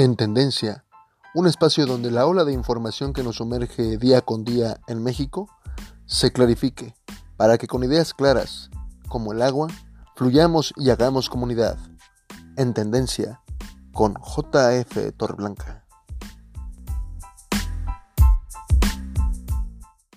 En Tendencia, un espacio donde la ola de información que nos sumerge día con día en México se clarifique para que con ideas claras, como el agua, fluyamos y hagamos comunidad. En Tendencia, con JF Torreblanca.